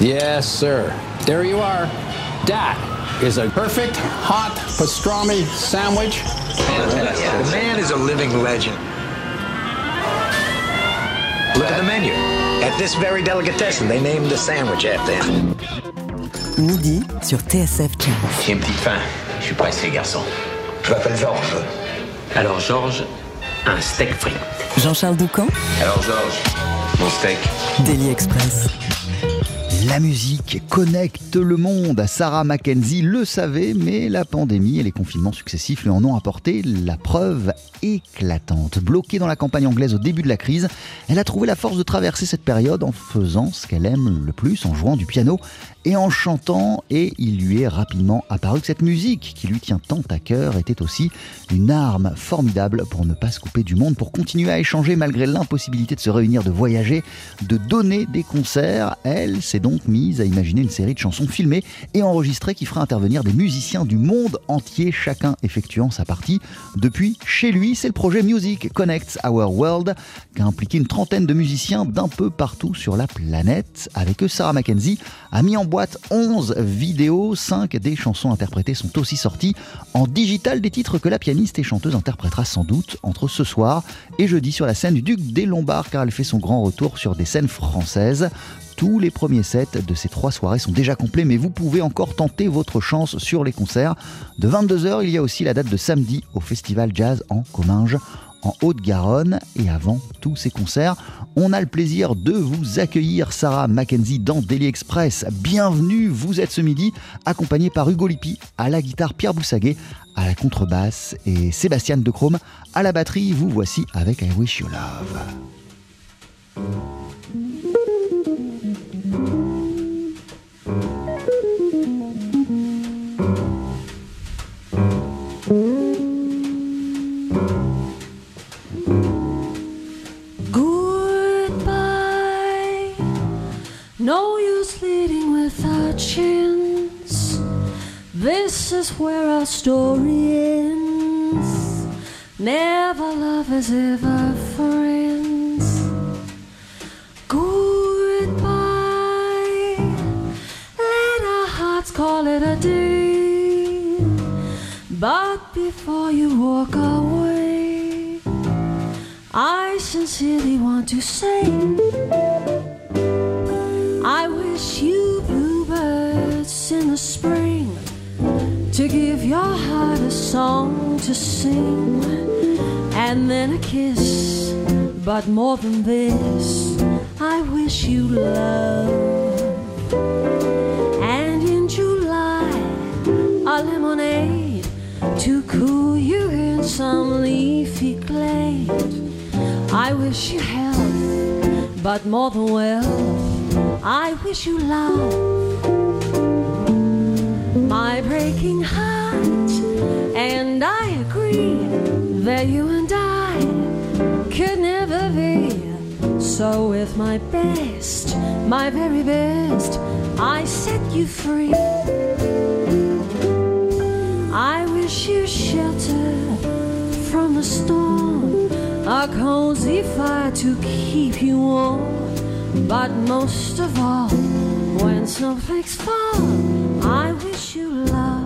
Yes, sir. There you are. That is a perfect hot pastrami sandwich. The man is a living legend. Look at the menu. At this very delicatessen, they named the sandwich after him. Midi sur TSF Jazz. J'ai une petite faim. Je suis pressé, garçon. Je m'appelle Georges. Alors, Georges, un steak frit. Jean-Charles Doucan, Alors, Georges, mon steak. Daily Express. La musique connecte le monde. Sarah Mackenzie le savait, mais la pandémie et les confinements successifs lui en ont apporté la preuve éclatante. Bloquée dans la campagne anglaise au début de la crise, elle a trouvé la force de traverser cette période en faisant ce qu'elle aime le plus, en jouant du piano et en chantant. Et il lui est rapidement apparu que cette musique, qui lui tient tant à cœur, était aussi une arme formidable pour ne pas se couper du monde, pour continuer à échanger malgré l'impossibilité de se réunir, de voyager, de donner des concerts. Elle s'est donc mise à imaginer une série de chansons filmées et enregistrées qui fera intervenir des musiciens du monde entier, chacun effectuant sa partie depuis chez lui. C'est le projet Music Connects Our World qui a impliqué une trentaine de musiciens d'un peu partout sur la planète. Avec eux, Sarah Mackenzie a mis en boîte 11 vidéos, 5 des chansons interprétées sont aussi sorties en digital, des titres que la pianiste et chanteuse interprétera sans doute entre ce soir et jeudi sur la scène du Duc des Lombards car elle fait son grand retour sur des scènes françaises. Tous les premiers sets de ces trois soirées sont déjà complets, mais vous pouvez encore tenter votre chance sur les concerts. De 22h, il y a aussi la date de samedi au Festival Jazz en Comminges en Haute-Garonne. Et avant tous ces concerts, on a le plaisir de vous accueillir, Sarah Mackenzie, dans Daily Express. Bienvenue, vous êtes ce midi accompagné par Hugo Lippi à la guitare, Pierre Boussaguet à la contrebasse et Sébastien De Chrome à la batterie. Vous voici avec I Wish You Love. No use leading without a chance. This is where our story ends. Never lovers, ever friends. Goodbye. Let our hearts call it a day. But before you walk away, I sincerely want to say Wish you bluebirds in the spring to give your heart a song to sing and then a kiss. But more than this, I wish you love. And in July, a lemonade to cool you in some leafy glade. I wish you health, but more than well, I wish you love. My breaking heart, and I agree that you and I could never be. So, with my best, my very best, I set you free. I wish you shelter from the storm, a cozy fire to keep you warm. But most of all, when snowflakes fall, I wish you love.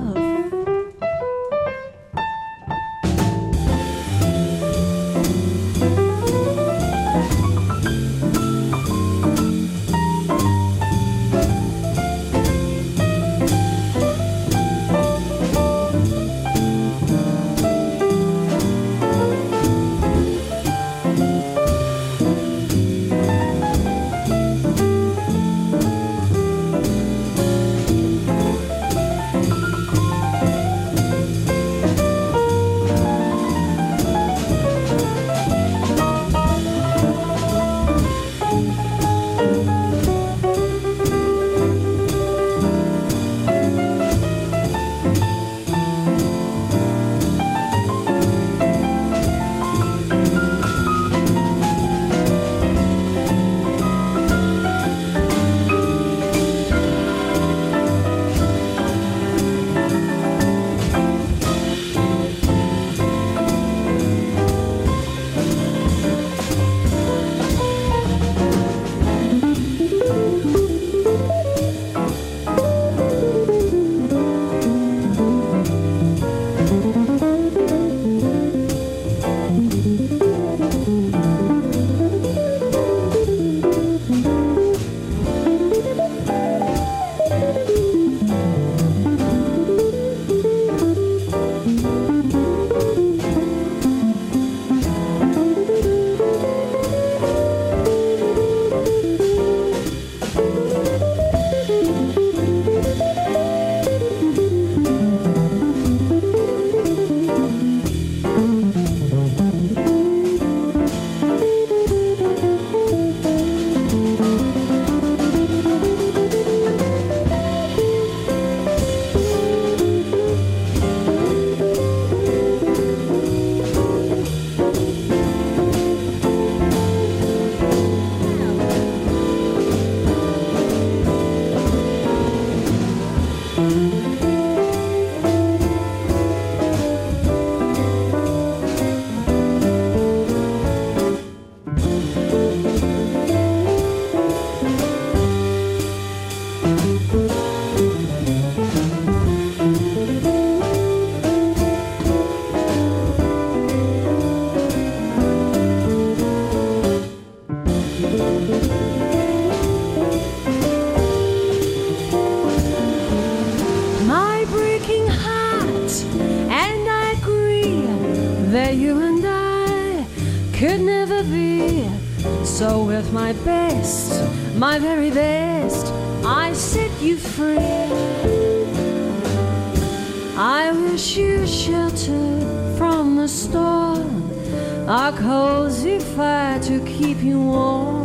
From the storm, a cozy fire to keep you warm.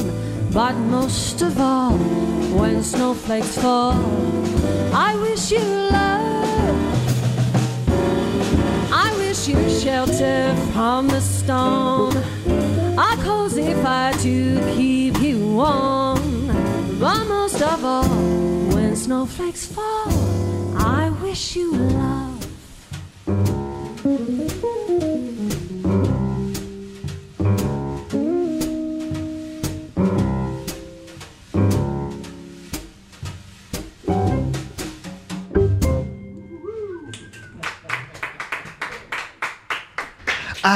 But most of all, when snowflakes fall, I wish you love. I wish you shelter from the storm, a cozy fire to keep you warm. But most of all, when snowflakes fall, I wish you love.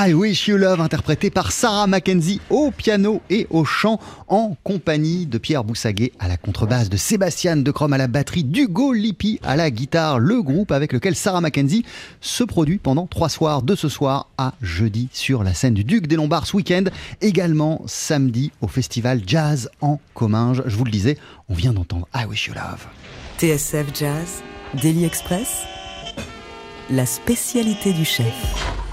I Wish You Love, interprété par Sarah Mackenzie au piano et au chant, en compagnie de Pierre Boussaguet à la contrebasse, de Sébastien de Crom à la batterie, d'Hugo Lippi à la guitare, le groupe avec lequel Sarah Mackenzie se produit pendant trois soirs, de ce soir à jeudi sur la scène du Duc des Lombards ce week-end, également samedi au festival Jazz en Comminges. Je vous le disais, on vient d'entendre I Wish You Love. TSF Jazz, Daily Express, la spécialité du chef.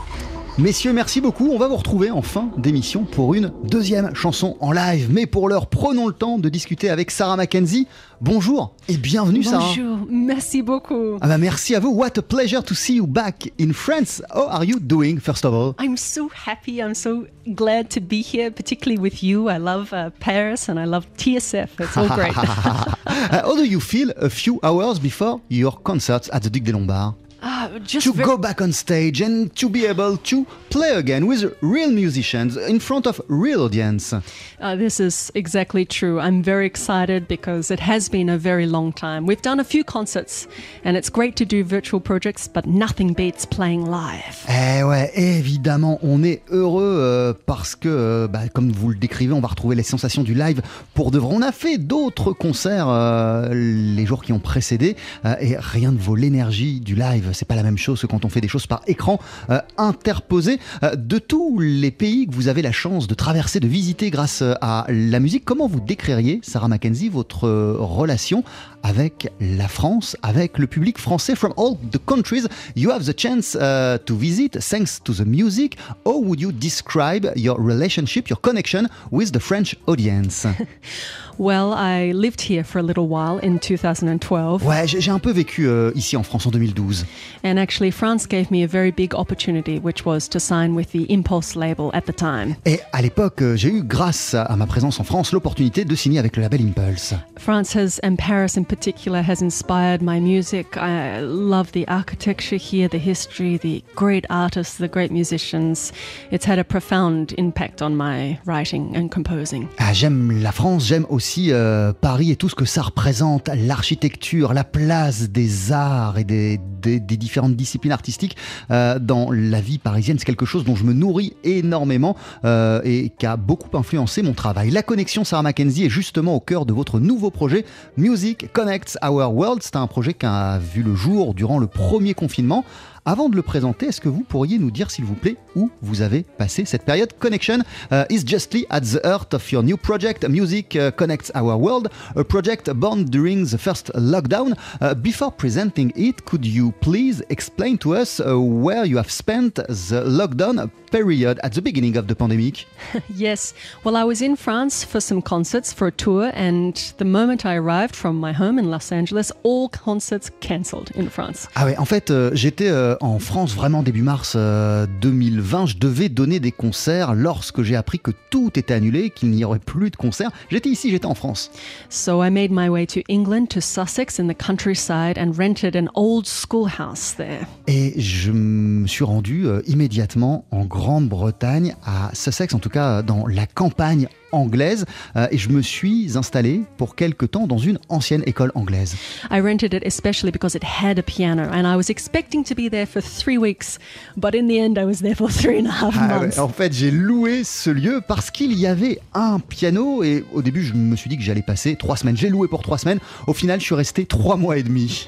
Messieurs, merci beaucoup. On va vous retrouver en fin d'émission pour une deuxième chanson en live. Mais pour l'heure, prenons le temps de discuter avec Sarah Mackenzie. Bonjour et bienvenue Sarah. Bonjour, merci beaucoup. Ah bah merci à vous. What a pleasure to see you back in France. How are you doing, first of all? I'm so happy. I'm so glad to be here, particularly with you. I love uh, Paris and I love TSF. It's all great. How do you feel a few hours before your concerts at the Duc des Lombards? Ah, just to go back on stage and to be able to play again with real musicians in front of real audience. Uh, this is exactly true. I'm very excited because it has been a very long time. We've done a few concerts and it's great to do virtual projects, but nothing beats playing live. Eh ouais, évidemment, on est heureux euh, parce que, euh, bah, comme vous le décrivez, on va retrouver les sensations du live pour de vrai. On a fait d'autres concerts euh, les jours qui ont précédé euh, et rien ne vaut l'énergie du live. C'est pas la même chose que quand on fait des choses par écran euh, interposé. Euh, de tous les pays que vous avez la chance de traverser, de visiter grâce euh, à la musique, comment vous décririez, Sarah Mackenzie, votre relation avec la France, avec le public français from all the countries? You have the chance to visit thanks to the music. How would you describe your relationship, your connection with the French audience? Well, I lived here for a little while in 2012. Ouais, j'ai un peu vécu euh, ici en France en 2012. And actually, France gave me a very big opportunity, which was to sign with the Impulse label at the time. Et à l'époque, euh, j'ai eu, grâce à- à ma présence en France, l'opportunité de signer avec le label Impulse. France has, and Paris in particular, has inspired my music. I love the architecture here, the history, the great artists, the great musicians. It's had a profound impact on my writing and composing. Ah, j'aime la France, j'aime aussi euh, Paris et tout ce que ça représente, l'architecture, la place des arts et des, différentes disciplines artistiques euh, dans la vie parisienne. C'est quelque chose dont je me nourris énormément euh, et qui a beaucoup influencé mon travail. La connexion Sarah Mackenzie est justement au cœur de votre nouveau projet Music Connects Our World. C'est un projet qui a vu le jour durant le premier confinement. Avant de le présenter, est-ce que vous pourriez nous dire, s'il vous plaît, où vous avez passé cette période Connection? Uh, is justly at the heart of your new project, Music uh, Connects Our World, a project born during the first lockdown. Uh, before presenting it, could you please explain to us uh, where you have spent the lockdown period at the beginning of the pandemic Yes, well, I was in France for some concerts for a tour, and the moment I arrived from my home in Los Angeles, all concerts cancelled in France. Ah ouais, en fait, euh, j'étais euh, en France vraiment début mars euh, 2020. Je devais donner des concerts lorsque j'ai appris que tout était annulé, qu'il n'y aurait plus de concerts. J'étais ici, j'étais en France. So I made my way to England, to Sussex in the countryside, and rented an old schoolhouse there. Et je me suis rendu euh, immédiatement en Grande-Bretagne, à Sussex, en tout cas dans la campagne anglaise, euh, et je me suis installé pour quelque temps dans une ancienne école anglaise. I rented it especially because it had a piano, and I was expecting to be there for three weeks, but in the end, I was there for three and a half Ah months. en fait, j'ai loué ce lieu parce qu'il y avait un piano, et au début, je me suis dit que j'allais passer trois semaines. J'ai loué pour trois semaines. Au final, je suis resté trois mois et demi.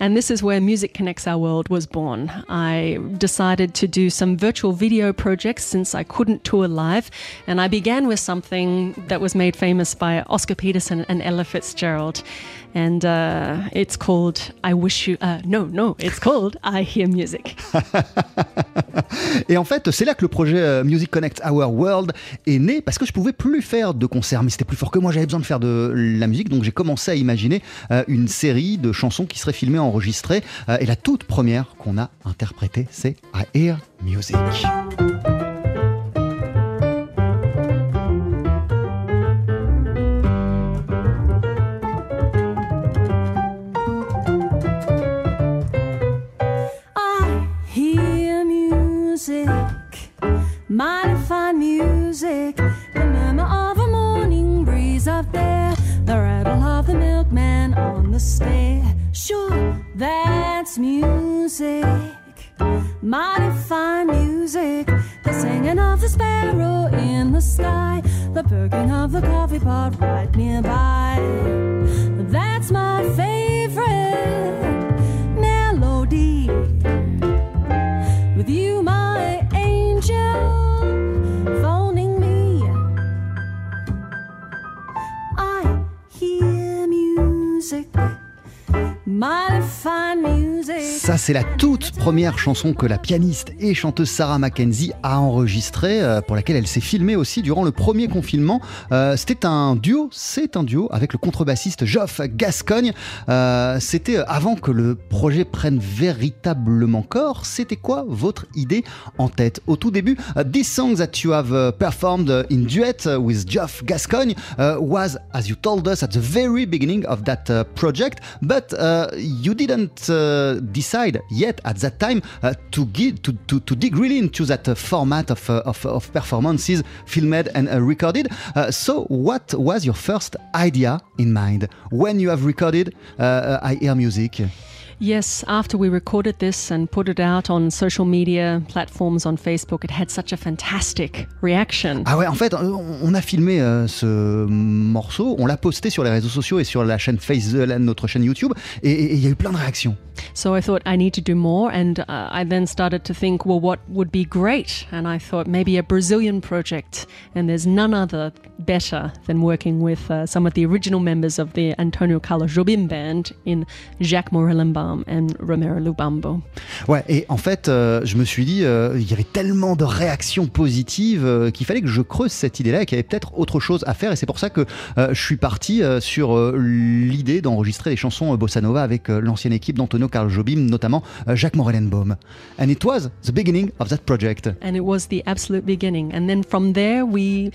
And this is where Music Connects Our World was born. I decided to do some virtual video projects since I couldn't tour live, and I began with something drawing that was made famous by Oscar Peterson and Ella Fitzgerald. And uh, it's called I Wish You. Uh, no, no, it's called I Hear Music. Et en fait, c'est là que le projet euh, Music Connect Our World est né parce que je pouvais plus faire de concerts, mais c'était plus fort que moi. J'avais besoin de faire de la musique, donc j'ai commencé à imaginer euh, une série de chansons qui seraient filmées, enregistrées. Euh, et la toute première qu'on a interprétée, c'est I Hear Music. Mighty fine music, the murmur of a morning breeze up there, the rattle of the milkman on the stair. Sure, that's music, mighty fine music, the singing of the sparrow in the sky, the perking of the coffee pot right nearby. That's my favorite Molly, find me Ça, c'est la toute première chanson que la pianiste et chanteuse Sarah Mackenzie a enregistrée, euh, pour laquelle elle s'est filmée aussi durant le premier confinement. Euh, C'était un duo, c'est un duo avec le contrebassiste Geoff Gascogne. Euh, C'était avant que le projet prenne véritablement corps. C'était quoi votre idée en tête? Au tout début, this song that you have performed in duet with Geoff Gascogne was, as you told us, at the very beginning of that uh, project, but uh, you didn't uh, decide yet at that time uh, to, give, to, to, to dig really into that uh, format of, uh, of, of performances filmed and uh, recorded. Uh, so, what was your first idea in mind? When you have recorded uh, uh, I Hear Music? Yes, after we recorded this and put it out on social media platforms on Facebook, it had such a fantastic reaction. Ah ouais, en fait, on a filmé euh, ce morceau, on l'a posté sur les réseaux sociaux et sur la chaîne Face, euh, notre chaîne YouTube, et il y a eu plein de réactions. So I thought I need to do more, and uh, I then started to think, well, what would be great? And I thought maybe a Brazilian project, and there's none other better than working with uh, some of the original members of the Antonio Carlos Jobim band in Jacques Morellenbaum and Romero Lubambo. Ouais, et en fait, euh, je me suis dit, euh, il y avait tellement de réactions positives euh, qu'il fallait que je creuse cette idée-là et qu'il y avait peut-être autre chose à faire. Et c'est pour ça que euh, je suis parti sur l'idée d'enregistrer des chansons bossa nova avec l'ancienne équipe d'Antonio Carlos Jobim, notamment euh, Jacques Morellenbaum. And it was the beginning of that project. and it was the absolute beginning. And then from there, we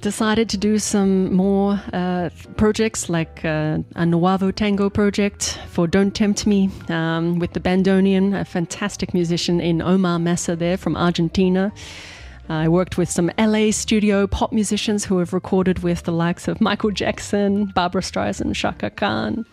decided to do some more uh, projects like uh, a Nuevo Tango project for Don't Tempt Me um, with the Bandonian, a fantastic musician in Omar Massa there from Argentina. I worked with some LA studio pop musicians who have recorded with the likes of Michael Jackson, Barbara Streisand, Shaka Khan.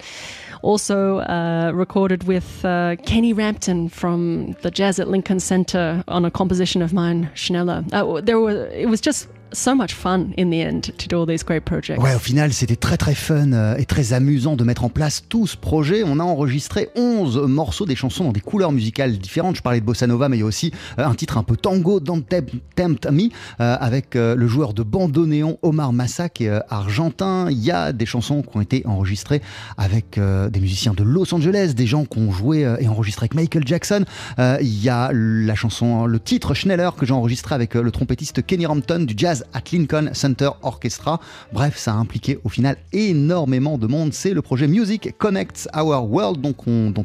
Also uh, recorded with uh, Kenny Rampton from the Jazz at Lincoln Center on a composition of mine, Schneller. Uh, there were, it was just so much fun in the end to do all these great projects. Ouais, au final, c'était très très fun euh, et très amusant de mettre en place tout ce projet. On a enregistré 11 morceaux, des chansons dans des couleurs musicales différentes. Je parlais de bossa nova, mais il y a aussi euh, un titre un peu tango, Don't Tempt Me, euh, avec le joueur de bandoneon Omar Massa, qui est argentin. Il y a des chansons qui ont été enregistrées avec des musiciens de Los Angeles, des gens qui ont joué et enregistré avec Michael Jackson. Il y a la chanson, le titre Schneller que j'ai enregistré avec le trompettiste Kenny Rampton du Jazz at Lincoln Center Orchestra. Bref, ça a impliqué au final énormément de monde. C'est le projet Music Connects Our World dont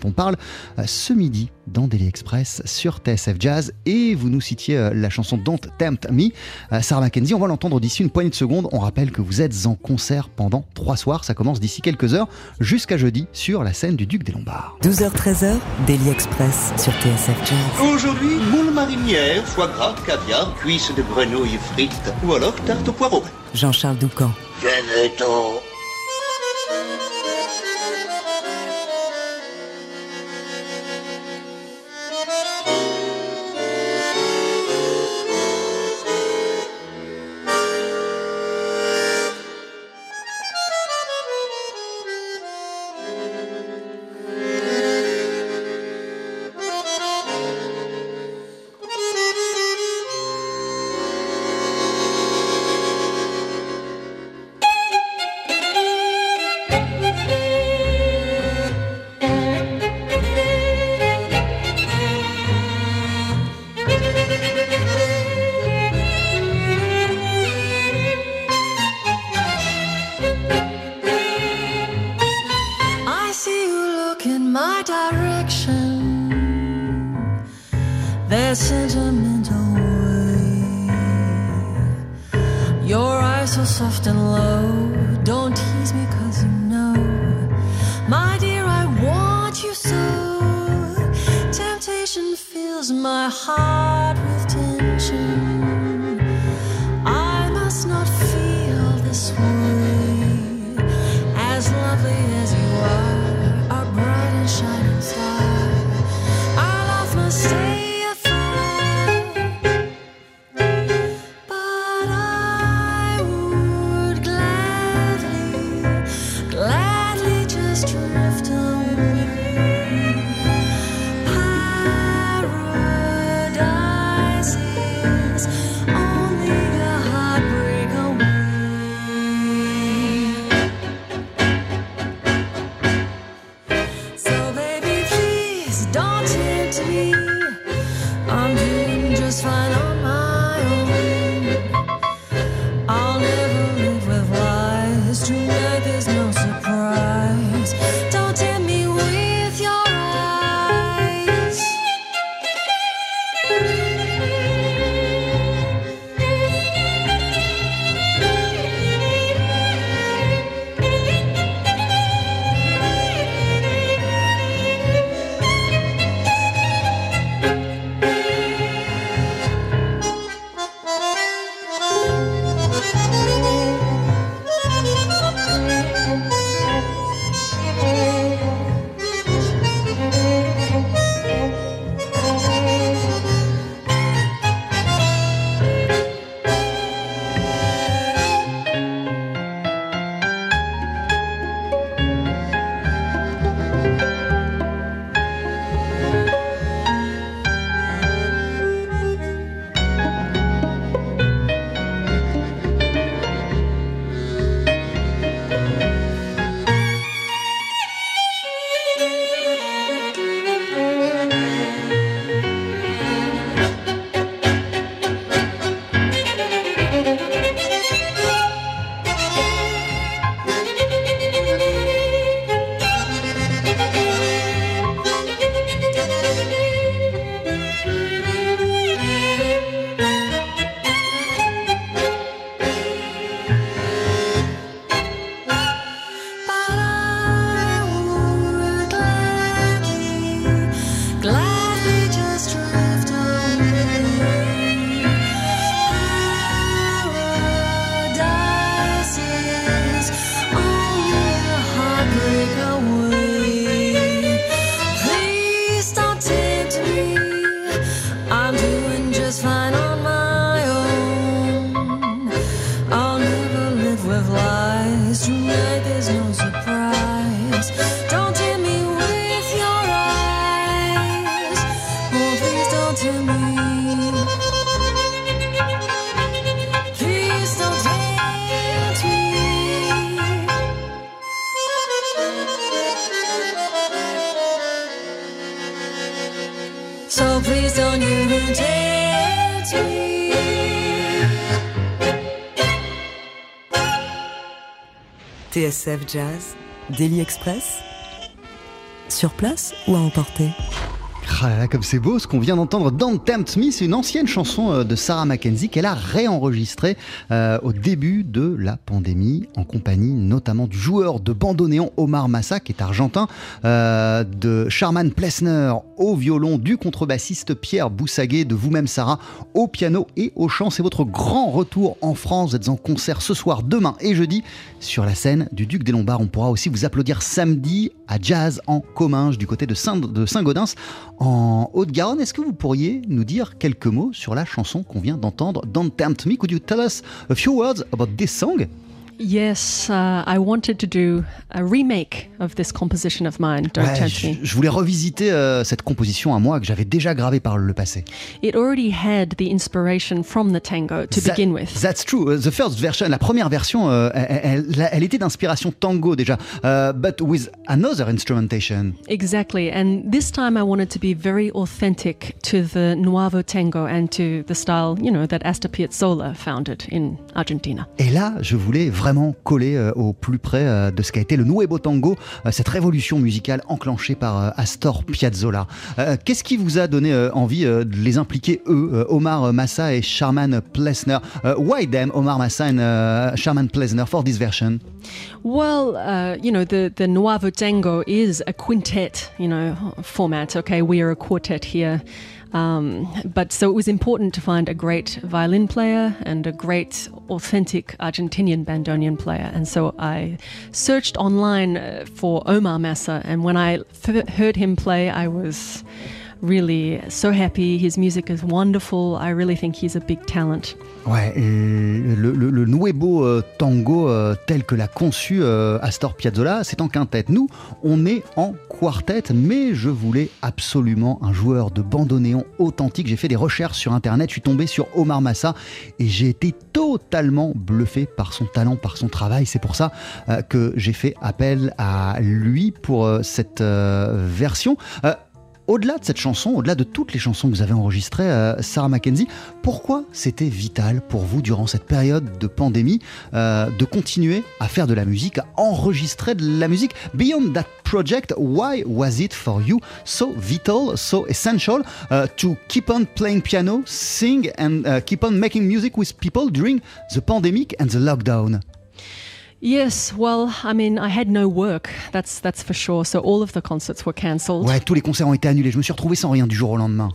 on parle euh, ce midi dans Daily Express sur TSF Jazz. Et vous nous citiez euh, la chanson Don't Tempt Me. Euh, Sarah Mackenzie, on va l'entendre d'ici une poignée de secondes. On rappelle que vous êtes en concert pendant trois soirs. Ça commence d'ici quelques heures jusqu'à jeudi sur la scène du Duc des Lombards. 12h-13h, Daily Express sur TSF Jazz. Aujourd'hui, moule marinière, foie gras, caviar, cuisses de grenouille frites ou alors tarte au poireau. Jean-Charles Doucan. Venez-t'en. TSF Jazz, Daily Express. Sur place ou à emporter? Comme c'est beau ce qu'on vient d'entendre. Don't Tempt Me, c'est une ancienne chanson euh, de Sarah Mackenzie qu'elle a réenregistrée euh, au début de la pandémie, en compagnie notamment du joueur de bandoneon Omar Massa, qui est argentin, euh, de Charman Plessner au violon, du contrebassiste Pierre Boussaguet, de vous-même Sarah au piano et au chant. C'est votre grand retour en France. Vous êtes en concert ce soir, demain et jeudi sur la scène du Duc des Lombards. On pourra aussi vous applaudir samedi à Jazz en Comminges du côté de Saint- de Saint-Gaudens en Haute-Garonne. Est-ce que vous pourriez nous dire quelques mots sur la chanson qu'on vient d'entendre, Don't Tempt Me? Could you tell us a few words about this song? Yes, uh, I wanted to do a remake of this composition of mine, Don't Ouais, je, Me. je voulais revisiter euh, cette composition à moi que j'avais déjà gravée par le passé. It already had the inspiration from the tango to That- begin with. That's true. Uh, The first version, la première version, euh, elle, elle- elle était d'inspiration tango déjà, uh, but with another instrumentation. Exactly, and this time I wanted to be very authentic to the nuevo tango and to the style, you know, that Astor Piazzolla founded in Argentina. Et là, je voulais vraiment collé euh, au plus près euh, de ce qu'a été le Nuevo Tango, euh, cette révolution musicale enclenchée par Astor Piazzolla. Qu'est-ce qui vous a donné envie de les impliquer, eux, Omar Massa et Sharman Plesner Why them, Omar Massa and Sharman Plesner, for this version? Well, uh, you know, the, the Nuevo Tango is a quintet, you know, format. Okay, we are a quartet here. Um, but so it was important to find a great violin player and a great, authentic Argentinian bandoneon player. And so I searched online uh, for Omar Massa. And when I f- heard him play, I was really so happy. His music is wonderful. I really think he's a big talent. Ouais, le, le, Nuevo euh, Tango euh, tel que l'a conçu euh, Astor Piazzolla, c'est en quintette. Nous, on est en quartet, mais je voulais absolument un joueur de bandoneon authentique. J'ai fait des recherches sur Internet, je suis tombé sur Omar Massa et j'ai été totalement bluffé par son talent, par son travail. C'est pour ça que j'ai fait appel à lui pour cette version. Euh, au-delà de cette chanson, au-delà de toutes les chansons que vous avez enregistrées, euh, Sarah Mackenzie, pourquoi c'était vital pour vous durant cette période de pandémie euh, de continuer à faire de la musique, à enregistrer de la musique? Beyond that project, why was it for you so vital, so essential uh, to keep on playing piano, sing and uh, keep on making music with people during the pandemic and the lockdown? Yes, well, I mean, I had no work. That's that's for sure. So all of the concerts were cancelled. Ouais, tous les concerts ont été annulés. Je me suis retrouvé sans rien du jour au lendemain.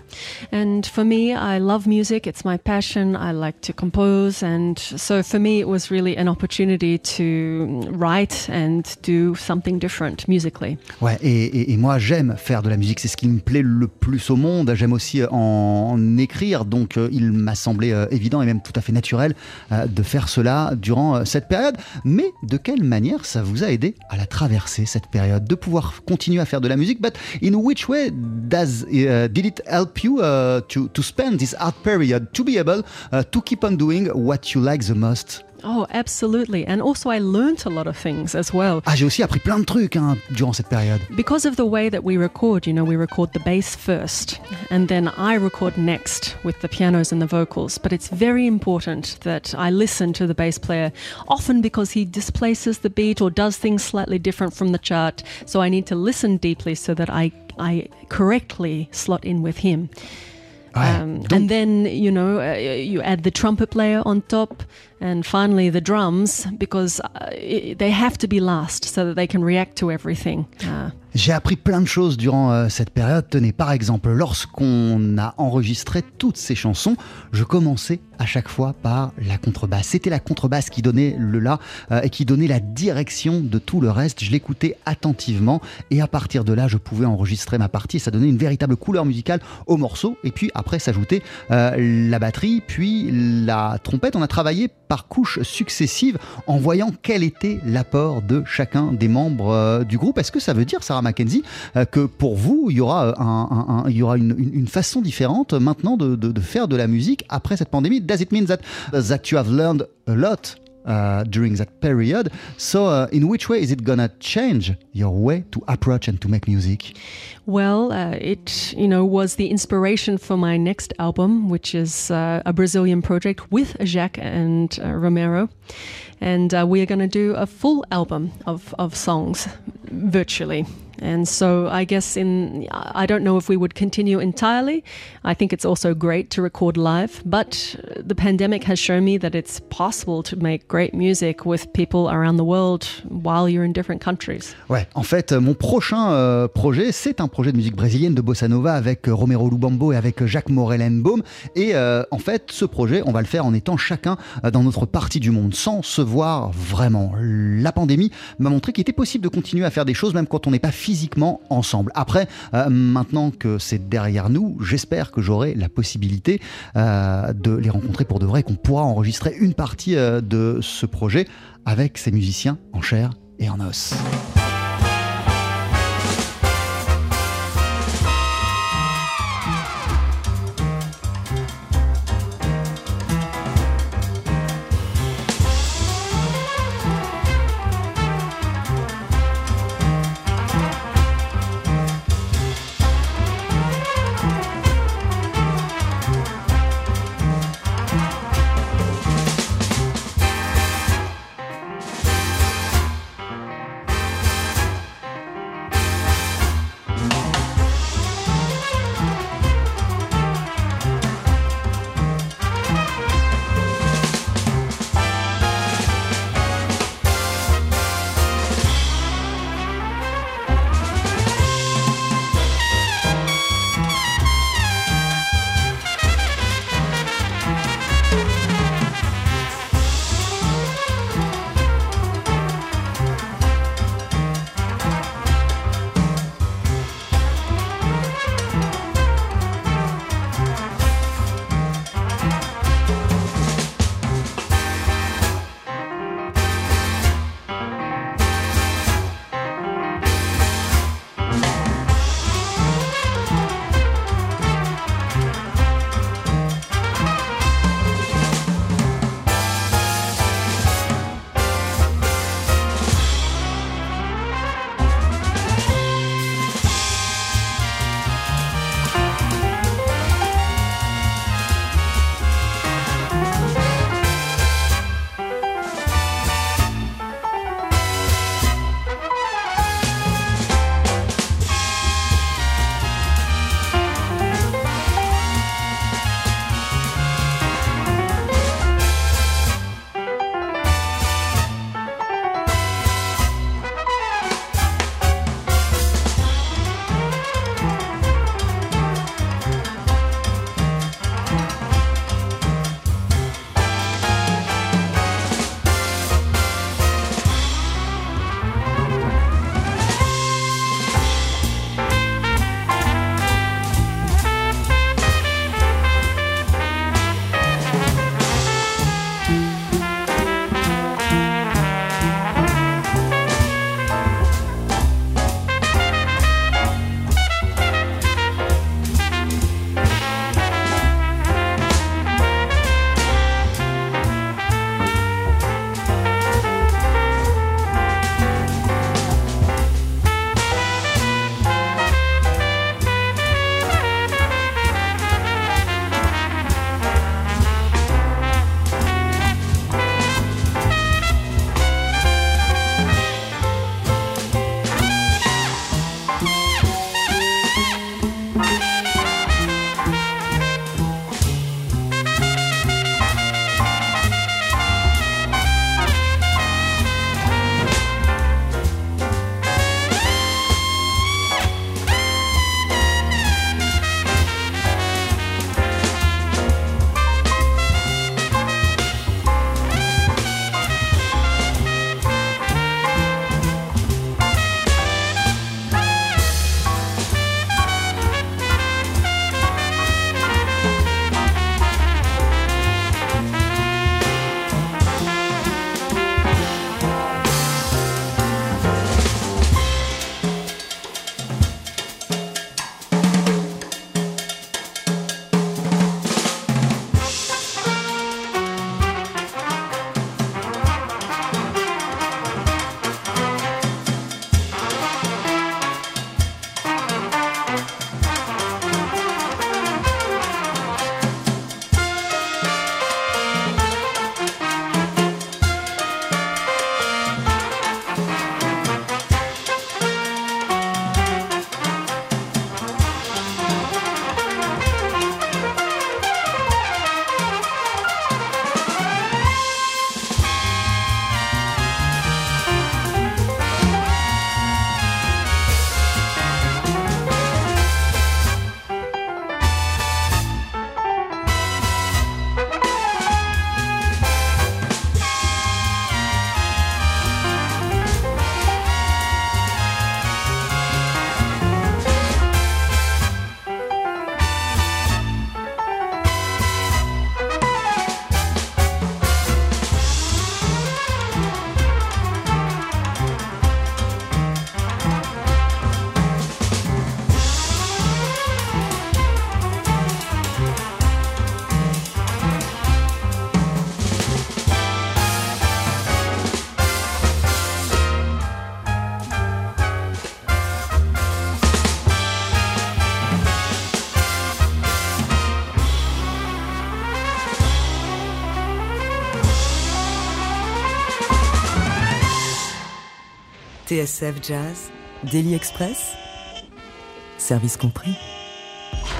And for me, I love music. It's my passion. I like to compose, and so for me, it was really an opportunity to write and do something different musically. Ouais, et, et- et moi j'aime faire de la musique, c'est ce qui me plaît le plus au monde. J'aime aussi euh, en, en écrire, donc euh, il m'a semblé euh, évident et même tout à fait naturel euh, de faire cela durant euh, cette période. Mais de quelle manière ça vous a aidé à la traverser cette période, de pouvoir continuer à faire de la musique But in which way does uh, did it help you uh, to to spend this hard period to be able uh, to keep on doing what you like the most? Oh, absolutely. And also, I learnt a lot of things as well. Ah, j'ai aussi appris plein de trucs hein, durant cette période. Because of the way that we record, you know, we record the bass first and then I record next with the pianos and the vocals. But it's very important that I listen to the bass player, often because he displaces the beat or does things slightly different from the chart. So I need to listen deeply so that I, I correctly slot in with him. Um, and then, you know, uh, you add the trumpet player on top and finally the drums because uh, i they have to be last so that they can react to everything. Uh, J'ai appris plein de choses durant euh, cette période. Tenez, par exemple, lorsqu'on a enregistré toutes ces chansons, je commençais à chaque fois par la contrebasse. C'était la contrebasse qui donnait le la euh, et qui donnait la direction de tout le reste. Je l'écoutais attentivement et à partir de là, je pouvais enregistrer ma partie ça donnait une véritable couleur musicale au morceau. Et puis après, s'ajoutait euh, la batterie, puis la trompette. On a travaillé par couches successives en voyant quel était l'apport de chacun des membres euh, du groupe. Est-ce que ça veut dire, Sarah euh, que pour vous, il y aura, euh, un- un- un- il y aura une, une- une façon différente maintenant de, faire de la musique après cette pandémie Does it mean that, that you have learned a lot uh, during that period? So, uh, in which way is it gonna change your way to approach and to make music? well, uh, it, you know, was the inspiration for my next album, which is uh, a Brazilian project with Jacques and uh, Romero. And uh, we are to do a full album of songs virtually. And so I guess in I don't know if we would continue entirely. I think it's also great to record live, but the pandemic has shown me that it's possible to make great music with people around the world while you're in different countries. Euh, euh, c'est un projet de musique de bossa nova avec euh, Romero Lubambo et avec Jacques Morellenbaum. Et en fait, ce dans notre partie. La pandémie m'a montré qu'il était possible de continuer à faire des choses même quand on n'est pas physiquement ensemble. Après, euh, maintenant que c'est derrière nous, j'espère que j'aurai la possibilité euh, de les rencontrer pour de vrai, qu'on pourra enregistrer une partie euh, de ce projet avec ces musiciens en chair et en os.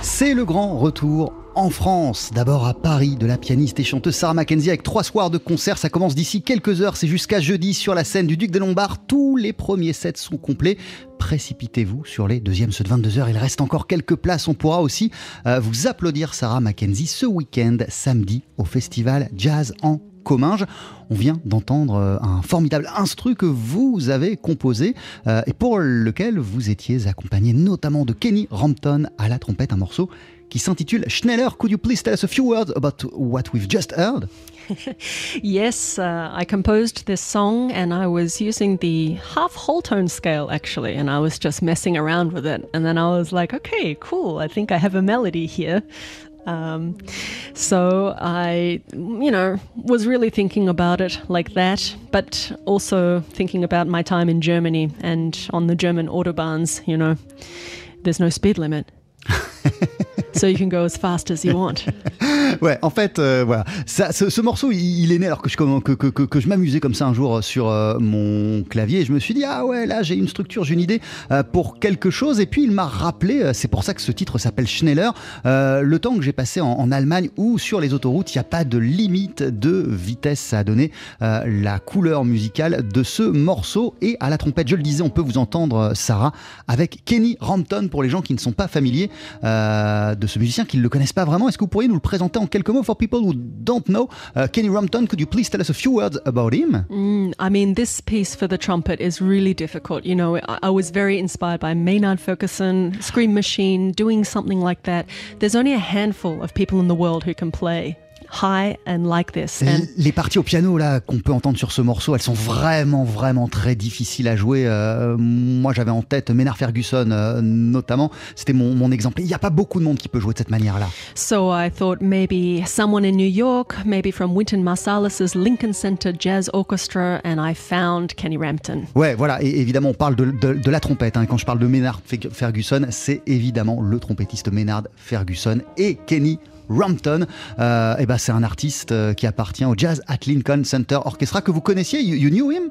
C'est le grand retour en France. D'abord à Paris, de la pianiste et chanteuse Sarah Mackenzie avec trois soirs de concert. Ça commence d'ici quelques heures. C'est jusqu'à jeudi sur la scène du Duc des Lombards. Tous les premiers sets sont complets. Précipitez-vous sur les deuxièmes ceux de 22h. Il reste encore quelques places. On pourra aussi euh, vous applaudir Sarah Mackenzie ce week-end, samedi, au festival Jazz en On vient d'entendre euh, un formidable instru que vous avez composé euh, et pour lequel vous étiez accompagné notamment de Kenny Rampton à la trompette, un morceau qui s'intitule Schneller. Could you please tell us a few words about what we've just heard? Yes, uh, I composed this song and I was using the half whole tone scale actually, and I was just messing around with it. And then I was like, okay, cool, I think I have a melody here. Um, so I, you know, was really thinking about it like that, but also thinking about my time in Germany and on the German Autobahns, you know, there's no speed limit. so you can go as fast as you want. Ouais, en fait, euh, voilà. Ce, ce morceau, il, est né alors que je, m'amusais comme ça un jour sur euh, mon clavier. Et je me suis dit, ah ouais, là, j'ai une structure, j'ai une idée euh, pour quelque chose. Et puis, il m'a rappelé, euh, c'est pour ça que ce titre s'appelle Schneller, euh, le temps que j'ai passé en, Allemagne où sur les autoroutes, il n'y a pas de limite de vitesse. Ça a donné euh, la couleur musicale de ce morceau. Et à la trompette, je le disais, on peut vous entendre, euh, Sarah, avec Kenny Rampton pour les gens qui ne sont pas familiers euh, de ce musicien, qui ne le connaissent pas vraiment. Est-ce que vous pourriez nous le présenter en quelques mots for people who don't know? Uh, Kenny Rampton, could you please tell us a few words about him? Mm, I mean, this piece for the trumpet is really difficult. You know, I was very inspired by Maynard Ferguson, Scream Machine, doing something like that. There's only a handful of people in the world who can play high and like this. And Les parties au piano là qu'on peut entendre sur ce morceau, elles sont vraiment vraiment très difficiles à jouer. Euh, moi j'avais en tête Maynard Ferguson euh, notamment, c'était mon, mon exemple. Il n'y a pas beaucoup de monde qui peut jouer de cette manière-là. so I thought maybe someone in New York, maybe from Wynton Marsalis's Lincoln Center Jazz Orchestra, and I found Kenny Rampton. Ouais, voilà, et évidemment on parle de, de- de la trompette. hein. Quand je parle de Maynard Fe- Ferguson, c'est évidemment le trompettiste Maynard Ferguson et Kenny Rampton. Euh, et ben c'est un artiste euh, qui appartient au Jazz at Lincoln Center Orchestra que vous connaissiez. You, you knew him?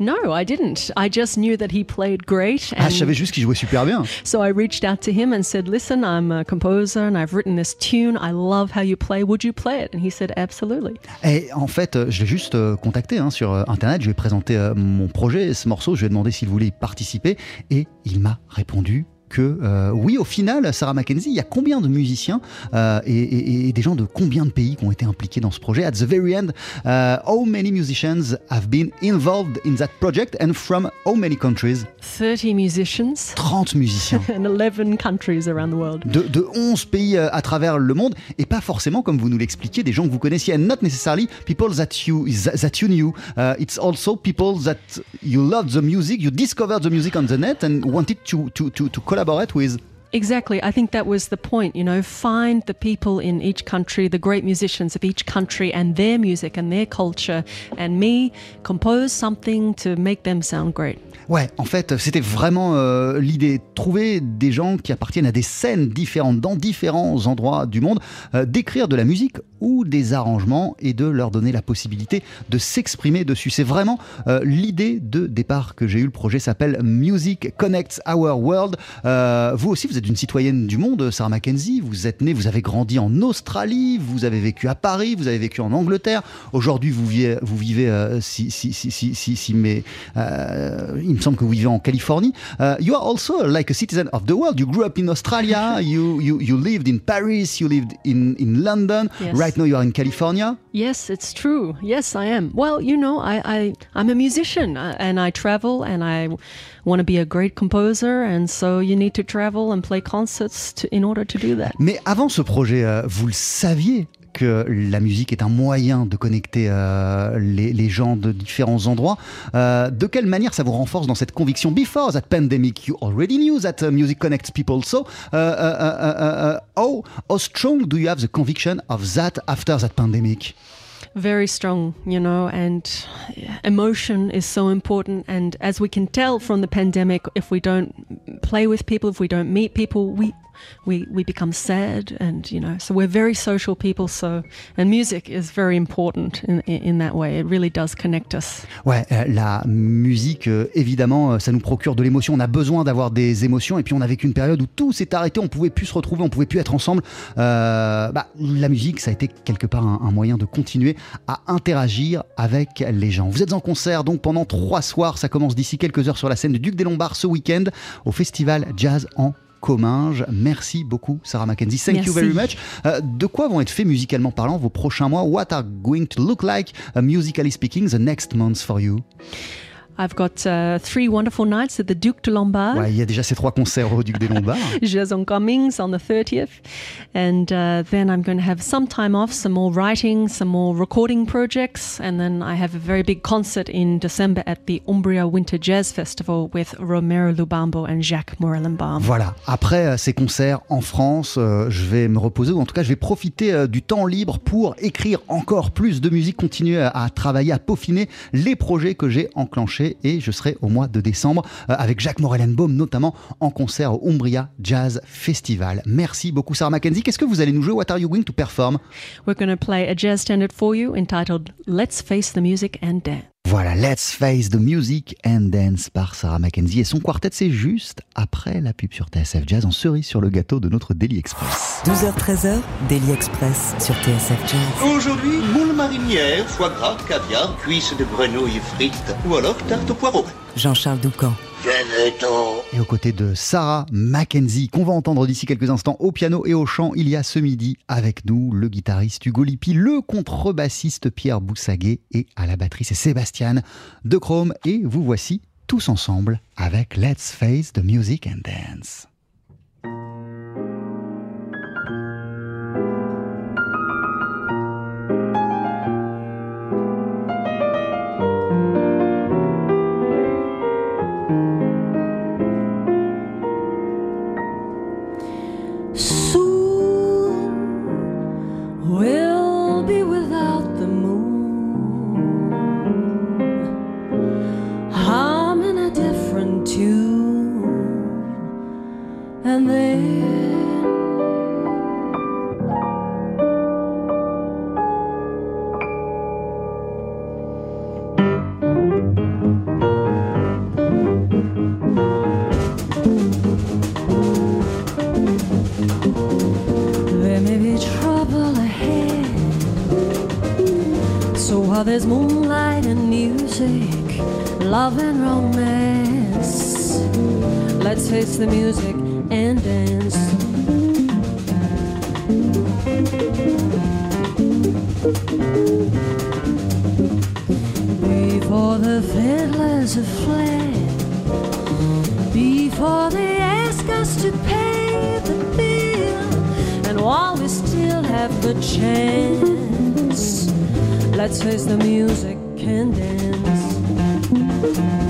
No, I didn't. I just knew that he played great. Ah, je savais juste qu'il jouait super bien. So I reached out to him and said, Listen, I'm a composer and I've written this tune. I love how you play. Would you play it? And he said, Absolutely. Et en fait, euh, je l'ai juste euh, contacté hein, sur internet. Je lui ai présenté mon projet, ce morceau. Je lui ai demandé s'il voulait y participer et il m'a répondu que euh, oui, au final, Sarah Mackenzie, il y a combien de musiciens euh, et, et- et des gens de combien de pays qui ont été impliqués dans ce projet? At the very end, uh, how many musicians have been involved in that project? And from how many countries? 30 musicians. 30 musiciens. in 11 countries around the world. de, de 11 pays euh, à travers le monde. Et pas forcément comme vous nous l'expliquiez des gens que vous connaissiez. And not necessarily people that you that you knew. Uh, it's also people that you love the music you discovered the music on the net and wanted to to to, to collaborate with Exactly. I think that was the point, you know, find the people in each country, the great musicians of each country and their music and their culture, and me compose something to make them sound great. Ouais, en fait, c'était vraiment euh, l'idée. Trouver des gens qui appartiennent à des scènes différentes dans différents endroits du monde, euh, d'écrire de la musique ou des arrangements et de leur donner la possibilité de s'exprimer dessus. C'est vraiment euh, l'idée de départ que j'ai eu. Le projet s'appelle Music Connects Our World. Euh, vous aussi, vous êtes une citoyenne du monde, Sarah Mackenzie. Vous êtes née, vous avez grandi en Australie, vous avez vécu à Paris, vous avez vécu en Angleterre. Aujourd'hui, vous vivez, vous vivez euh, si, si, si, si, si, si mais euh, il me semble que vous vivez en Californie. Uh, you are also like a citizen of the world. You grew up in Australia. you, you, you lived in Paris. You lived in, in London. Yes. Right now, you are in California. Yes, it's true. Yes, I am. Well, you know, I, I I'm a musician uh, and I travel and I want to be a great composer, and so you need to travel and play concerts to, in order to do that. Mais avant ce projet, euh, vous le saviez que la musique est un moyen de connecter euh, les, les gens de différents endroits. Euh, de quelle manière ça vous renforce dans cette conviction Before that pandemic, you already knew that uh, music connects people. So, uh, uh, uh, uh, how, how strong do you have the conviction of that after that pandemic? Very strong, you know, and emotion is so important. And as we can tell from the pandemic, if we don't play with people, if we don't meet people, we we we become sad, and you know, so we're very social people. So, and music is very important in in, that way. It really does connect us. Ouais, euh, la musique, euh, évidemment, euh, ça nous procure de l'émotion. On a besoin d'avoir des émotions. Et puis, on a vécu une période où tout s'est arrêté. On pouvait plus se retrouver, on pouvait plus être ensemble. Euh, bah, la musique, ça a été quelque part un, un moyen de continuer à interagir avec les gens. Vous êtes en concert donc pendant trois soirs. Ça commence d'ici quelques heures sur la scène du Duc des Lombards ce week-end au festival Jazz en Comminges. Merci beaucoup, Sarah Mackenzie. Thank you very much. Euh, de quoi vont être faits musicalement parlant vos prochains mois? What are going to look like, uh, musically speaking, the next months for you? I've got uh, three wonderful nights at the Duc de Lombard. Ouais, il y a déjà ces trois concerts au Duc des Lombards. Jazz on Cummings on the 30th. And uh, then I'm going to have some time off, some more writing, some more recording projects. And then I have a very big concert in December at the Umbria Winter Jazz Festival with Romero Lubambo and Jacques Morellenbaum. Voilà, après euh, ces concerts en France, euh, je vais me reposer, ou en tout cas je vais profiter euh, du temps libre pour écrire encore plus de musique, continuer à, à travailler, à peaufiner les projets que j'ai enclenchés et je serai au mois de décembre euh, avec Jacques Morellenbaum notamment en concert au Umbria Jazz Festival. Merci beaucoup Sarah Mackenzie. Qu'est-ce que vous allez nous jouer What are you going to perform? We're going to play a jazz standard for you entitled Let's Face the Music and Dance. Voilà, Let's Face the Music and Dance par Sarah Mackenzie et son quartet, c'est juste après la pub sur TSF Jazz en cerise sur le gâteau de notre Daily Express. 12h-13h, Daily Express sur TSF Jazz. Aujourd'hui, moule marinière, foie gras, caviar, cuisses de grenouille frites ou alors tarte au poireau. Jean-Charles Doucan. Et aux côtés de Sarah Mackenzie, qu'on va entendre d'ici quelques instants au piano et au chant, il y a ce midi avec nous le guitariste Hugo Lippi, le contrebassiste Pierre Boussaguet et à la batterie c'est Sébastien de Chrome. Et vous voici tous ensemble avec Let's Face the Music and Dance. Have fled, before they ask us to pay the bill, and while we still have the chance, let's face the music and dance.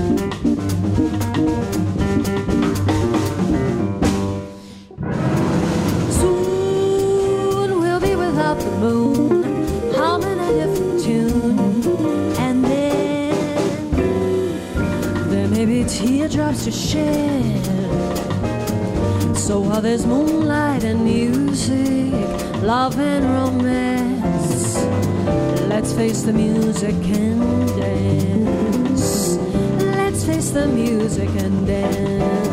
Teardrops to shed. So while there's moonlight and music, love and romance, let's face the music and dance. Let's face the music and dance.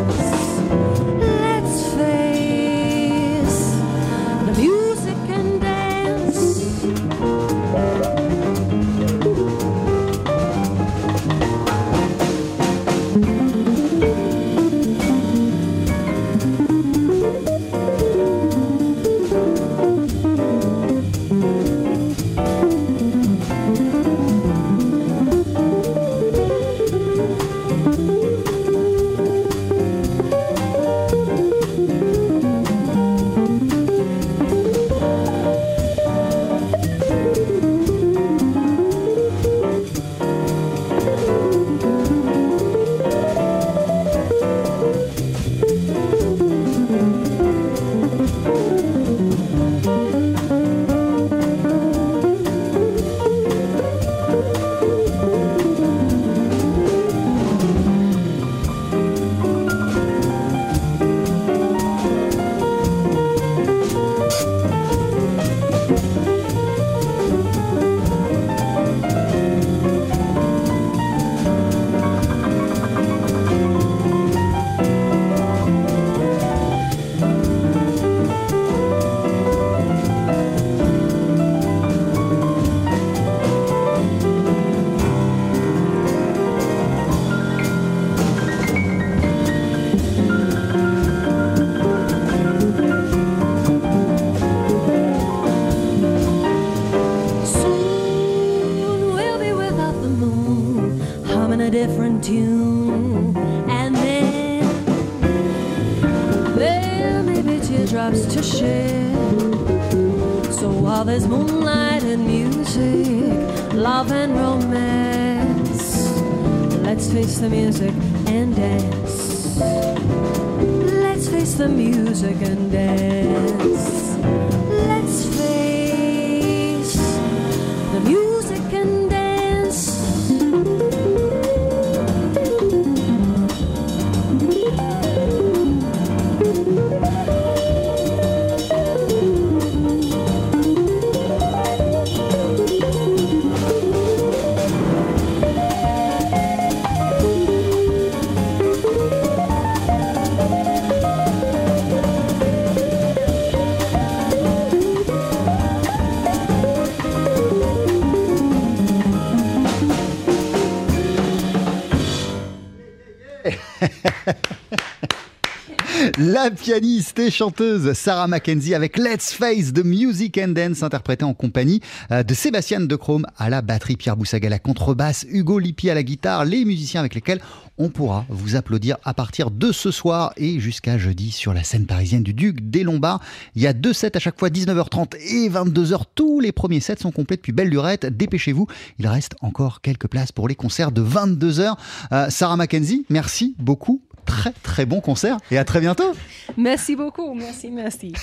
Face the music and dance. Let's face the music and dance. La pianiste et chanteuse Sarah Mackenzie avec Let's Face the Music and Dance interprétée en compagnie euh, de Sébastien De Chrome à la batterie, Pierre Boussaga à la contrebasse, Hugo Lippi à la guitare, les musiciens avec lesquels on pourra vous applaudir à partir de ce soir et jusqu'à jeudi sur la scène parisienne du Duc des Lombards. Il y a deux sets à chaque fois, 19h30 et 22h. Tous les premiers sets sont complets depuis belle lurette. Dépêchez-vous, il reste encore quelques places pour les concerts de 22h. Euh, Sarah Mackenzie, merci beaucoup très très bon concert et à très bientôt. Merci beaucoup. Merci, merci.